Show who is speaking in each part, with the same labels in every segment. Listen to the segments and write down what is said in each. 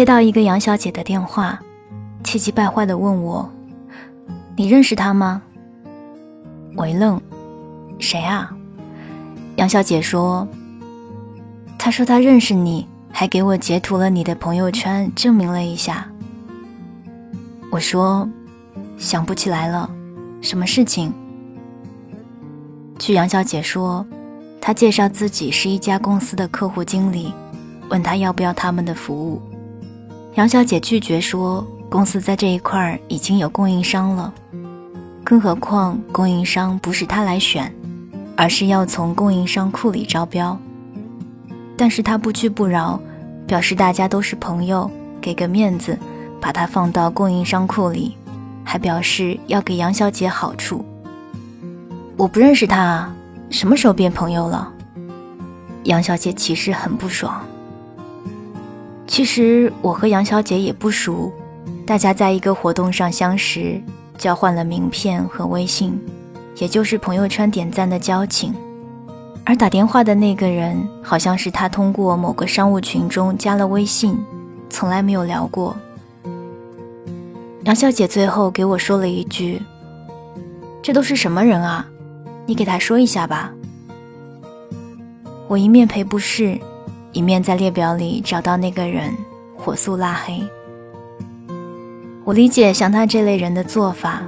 Speaker 1: 接到一个杨小姐的电话，气急败坏地问我：“你认识她吗？”我一愣：“谁啊？”杨小姐说：“她说她认识你，还给我截图了你的朋友圈，证明了一下。”我说：“想不起来了，什么事情？”据杨小姐说，她介绍自己是一家公司的客户经理，问她要不要他们的服务。杨小姐拒绝说，公司在这一块已经有供应商了，更何况供应商不是她来选，而是要从供应商库里招标。但是她不屈不挠，表示大家都是朋友，给个面子，把她放到供应商库里，还表示要给杨小姐好处。我不认识他，什么时候变朋友了？杨小姐其实很不爽。其实我和杨小姐也不熟，大家在一个活动上相识，交换了名片和微信，也就是朋友圈点赞的交情。而打电话的那个人，好像是他通过某个商务群中加了微信，从来没有聊过。杨小姐最后给我说了一句：“这都是什么人啊？”你给他说一下吧。我一面赔不是，一面在列表里找到那个人，火速拉黑。我理解像他这类人的做法，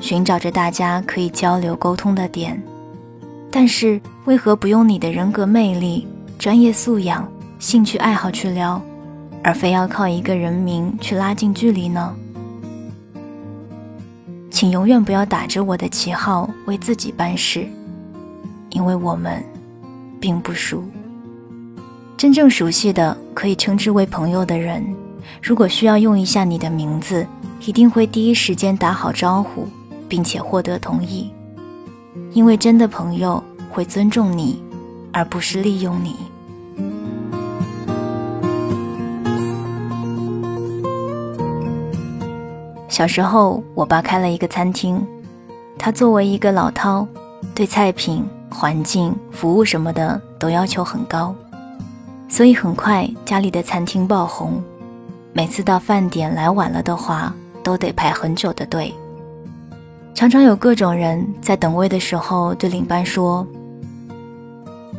Speaker 1: 寻找着大家可以交流沟通的点，但是为何不用你的人格魅力、专业素养、兴趣爱好去撩，而非要靠一个人名去拉近距离呢？请永远不要打着我的旗号为自己办事，因为我们并不熟。真正熟悉的可以称之为朋友的人，如果需要用一下你的名字，一定会第一时间打好招呼，并且获得同意。因为真的朋友会尊重你，而不是利用你。小时候，我爸开了一个餐厅，他作为一个老饕，对菜品、环境、服务什么的都要求很高，所以很快家里的餐厅爆红。每次到饭点来晚了的话，都得排很久的队。常常有各种人在等位的时候对领班说：“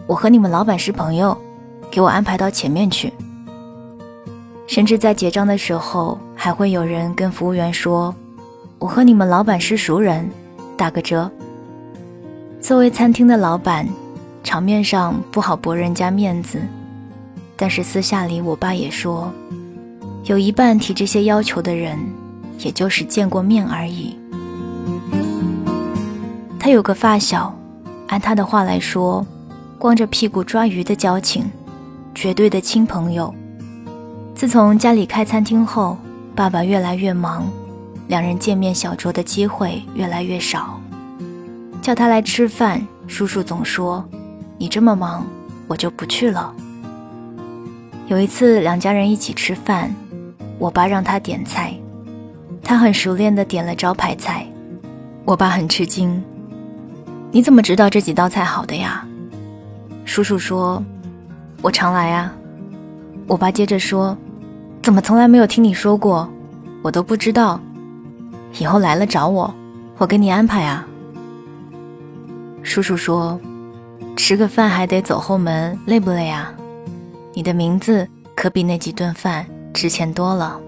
Speaker 1: 我和你们老板是朋友，给我安排到前面去。”甚至在结账的时候，还会有人跟服务员说：“我和你们老板是熟人，打个折。”作为餐厅的老板，场面上不好驳人家面子，但是私下里，我爸也说，有一半提这些要求的人，也就是见过面而已。他有个发小，按他的话来说，光着屁股抓鱼的交情，绝对的亲朋友。自从家里开餐厅后，爸爸越来越忙，两人见面小酌的机会越来越少。叫他来吃饭，叔叔总说：“你这么忙，我就不去了。”有一次两家人一起吃饭，我爸让他点菜，他很熟练地点了招牌菜。我爸很吃惊：“你怎么知道这几道菜好的呀？”叔叔说：“我常来啊。”我爸接着说。怎么从来没有听你说过？我都不知道。以后来了找我，我给你安排啊。叔叔说：“吃个饭还得走后门，累不累啊？你的名字可比那几顿饭值钱多了。”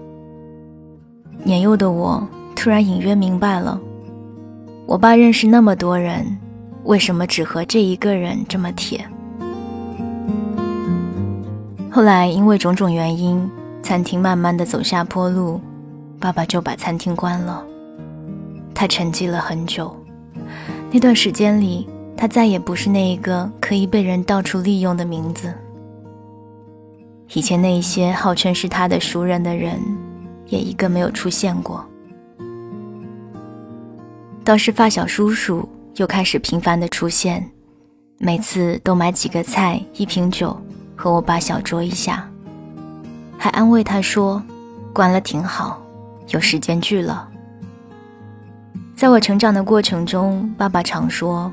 Speaker 1: 年幼的我突然隐约明白了，我爸认识那么多人，为什么只和这一个人这么铁？后来因为种种原因。餐厅慢慢的走下坡路，爸爸就把餐厅关了。他沉寂了很久，那段时间里，他再也不是那一个可以被人到处利用的名字。以前那些号称是他的熟人的人，也一个没有出现过。倒是发小叔叔又开始频繁的出现，每次都买几个菜、一瓶酒，和我爸小酌一下。还安慰他说：“关了挺好，有时间聚了。”在我成长的过程中，爸爸常说：“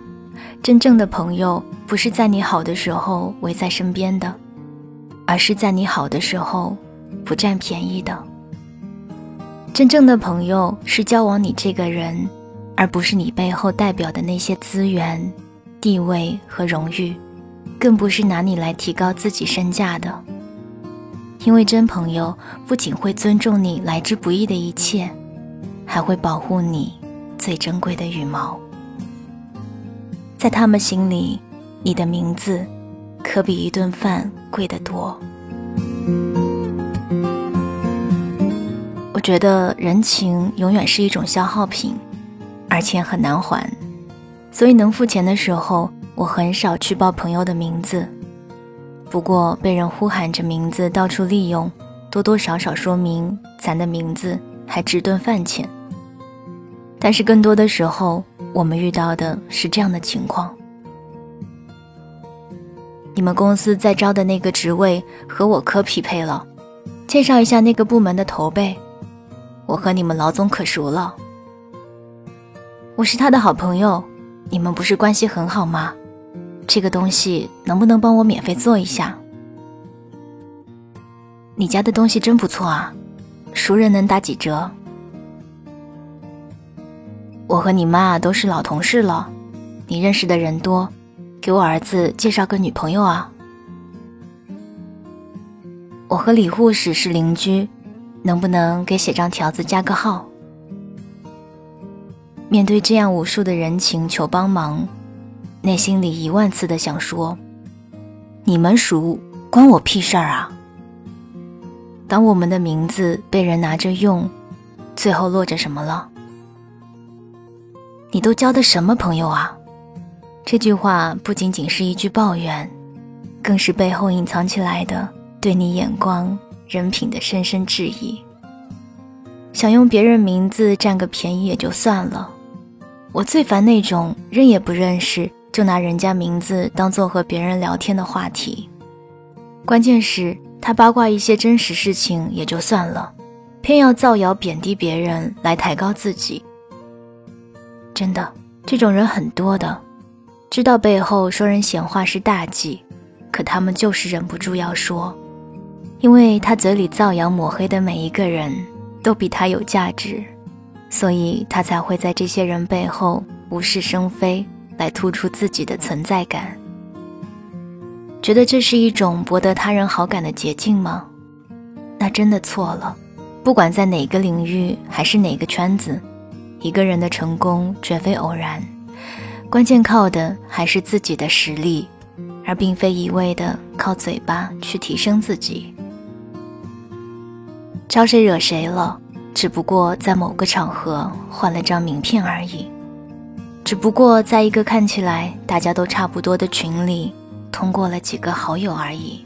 Speaker 1: 真正的朋友不是在你好的时候围在身边的，而是在你好的时候不占便宜的。真正的朋友是交往你这个人，而不是你背后代表的那些资源、地位和荣誉，更不是拿你来提高自己身价的。因为真朋友不仅会尊重你来之不易的一切，还会保护你最珍贵的羽毛。在他们心里，你的名字可比一顿饭贵得多。我觉得人情永远是一种消耗品，而且很难还，所以能付钱的时候，我很少去报朋友的名字。不过被人呼喊着名字到处利用，多多少少说明咱的名字还值顿饭钱。但是更多的时候，我们遇到的是这样的情况：你们公司在招的那个职位和我可匹配了，介绍一下那个部门的头呗。我和你们老总可熟了，我是他的好朋友，你们不是关系很好吗？这个东西能不能帮我免费做一下？你家的东西真不错啊，熟人能打几折？我和你妈都是老同事了，你认识的人多，给我儿子介绍个女朋友啊。我和李护士是邻居，能不能给写张条子加个号？面对这样无数的人情求帮忙，内心里一万次的想说：你们熟，关我屁事儿啊！当我们的名字被人拿着用，最后落着什么了？你都交的什么朋友啊？这句话不仅仅是一句抱怨，更是背后隐藏起来的对你眼光、人品的深深质疑。想用别人名字占个便宜也就算了，我最烦那种认也不认识就拿人家名字当做和别人聊天的话题。关键是，他八卦一些真实事情也就算了，偏要造谣贬低别人来抬高自己。真的，这种人很多的，知道背后说人闲话是大忌，可他们就是忍不住要说，因为他嘴里造谣抹黑的每一个人都比他有价值，所以他才会在这些人背后无事生非，来突出自己的存在感。觉得这是一种博得他人好感的捷径吗？那真的错了。不管在哪个领域，还是哪个圈子。一个人的成功绝非偶然，关键靠的还是自己的实力，而并非一味的靠嘴巴去提升自己。招谁惹谁了？只不过在某个场合换了张名片而已，只不过在一个看起来大家都差不多的群里通过了几个好友而已，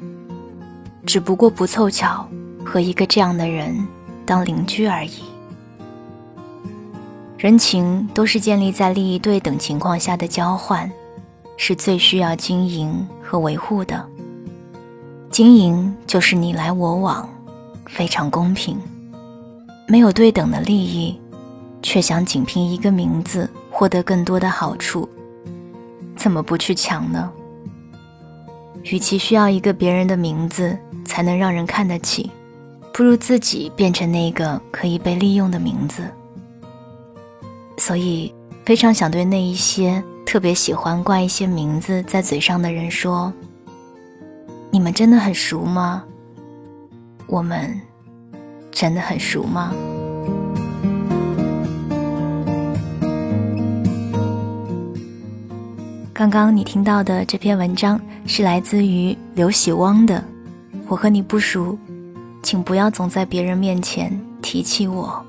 Speaker 1: 只不过不凑巧和一个这样的人当邻居而已。人情都是建立在利益对等情况下的交换，是最需要经营和维护的。经营就是你来我往，非常公平。没有对等的利益，却想仅凭一个名字获得更多的好处，怎么不去抢呢？与其需要一个别人的名字才能让人看得起，不如自己变成那个可以被利用的名字。所以，非常想对那一些特别喜欢挂一些名字在嘴上的人说：你们真的很熟吗？我们真的很熟吗？刚刚你听到的这篇文章是来自于刘喜汪的。我和你不熟，请不要总在别人面前提起我。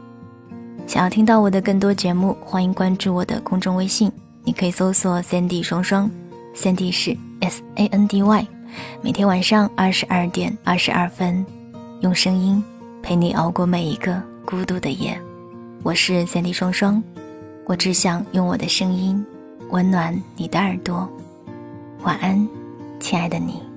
Speaker 1: 想要听到我的更多节目，欢迎关注我的公众微信，你可以搜索 “Sandy 双双 ”，Sandy 是 S A N D Y。每天晚上二十二点二十二分，用声音陪你熬过每一个孤独的夜。我是 Sandy 双双，我只想用我的声音温暖你的耳朵。晚安，亲爱的你。